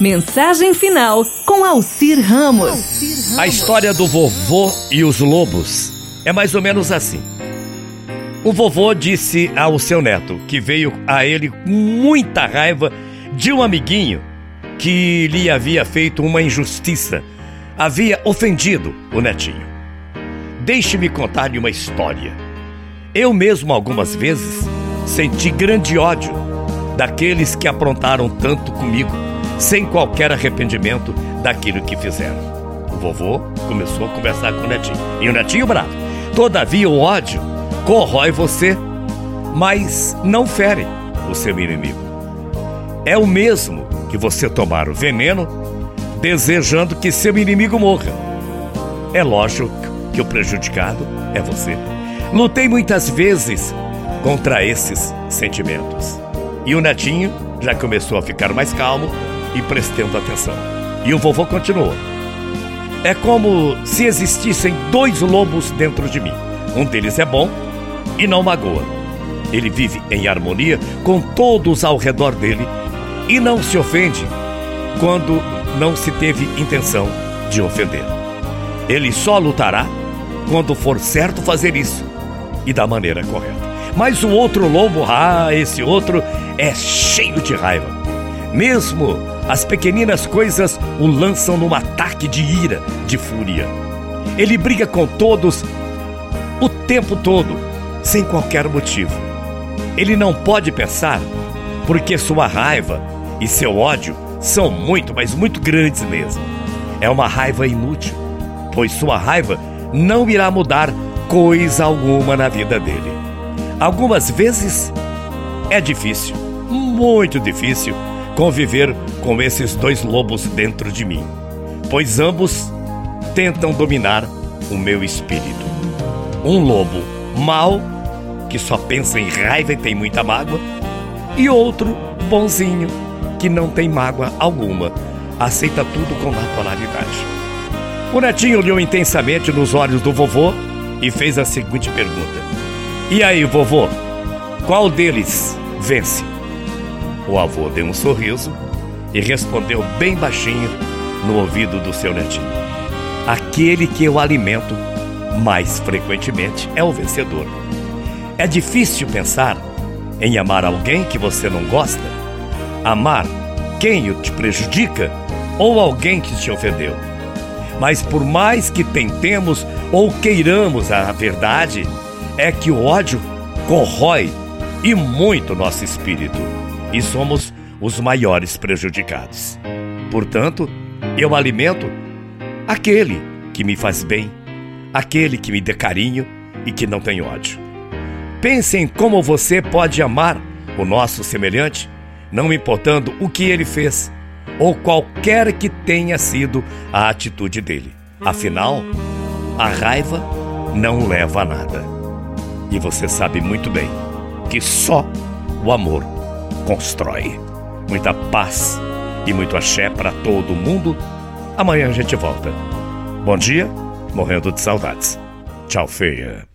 Mensagem final com Alcir Ramos. A história do vovô e os lobos é mais ou menos assim. O vovô disse ao seu neto que veio a ele com muita raiva de um amiguinho que lhe havia feito uma injustiça, havia ofendido o netinho. Deixe-me contar-lhe uma história. Eu mesmo, algumas vezes, senti grande ódio daqueles que aprontaram tanto comigo sem qualquer arrependimento daquilo que fizeram. O vovô começou a conversar com o netinho. E o netinho bravo. Todavia, o ódio corrói você, mas não fere o seu inimigo. É o mesmo que você tomar o veneno desejando que seu inimigo morra. É lógico que o prejudicado é você. Lutei muitas vezes contra esses sentimentos. E o netinho já começou a ficar mais calmo e prestando atenção. E o vovô continuou. É como se existissem dois lobos dentro de mim. Um deles é bom e não magoa. Ele vive em harmonia com todos ao redor dele e não se ofende quando não se teve intenção de ofender. Ele só lutará quando for certo fazer isso e da maneira correta. Mas o outro lobo, ah, esse outro é cheio de raiva. Mesmo as pequeninas coisas o lançam num ataque de ira, de fúria. Ele briga com todos o tempo todo, sem qualquer motivo. Ele não pode pensar, porque sua raiva e seu ódio são muito, mas muito grandes mesmo. É uma raiva inútil, pois sua raiva não irá mudar coisa alguma na vida dele. Algumas vezes é difícil, muito difícil conviver com esses dois lobos dentro de mim, pois ambos tentam dominar o meu espírito. Um lobo mau, que só pensa em raiva e tem muita mágoa, e outro bonzinho, que não tem mágoa alguma, aceita tudo com naturalidade. O netinho olhou intensamente nos olhos do vovô e fez a seguinte pergunta: E aí, vovô, qual deles vence? O avô deu um sorriso e respondeu bem baixinho no ouvido do seu netinho: Aquele que eu alimento mais frequentemente é o vencedor. É difícil pensar em amar alguém que você não gosta, amar quem te prejudica ou alguém que te ofendeu. Mas por mais que tentemos ou queiramos a verdade, é que o ódio corrói e muito nosso espírito e somos os maiores prejudicados. Portanto, eu alimento aquele que me faz bem, aquele que me dê carinho e que não tem ódio. Pense em como você pode amar o nosso semelhante, não importando o que ele fez ou qualquer que tenha sido a atitude dele. Afinal, a raiva não leva a nada. E você sabe muito bem que só o amor constrói. Muita paz e muito axé para todo mundo. Amanhã a gente volta. Bom dia, morrendo de saudades. Tchau, feia.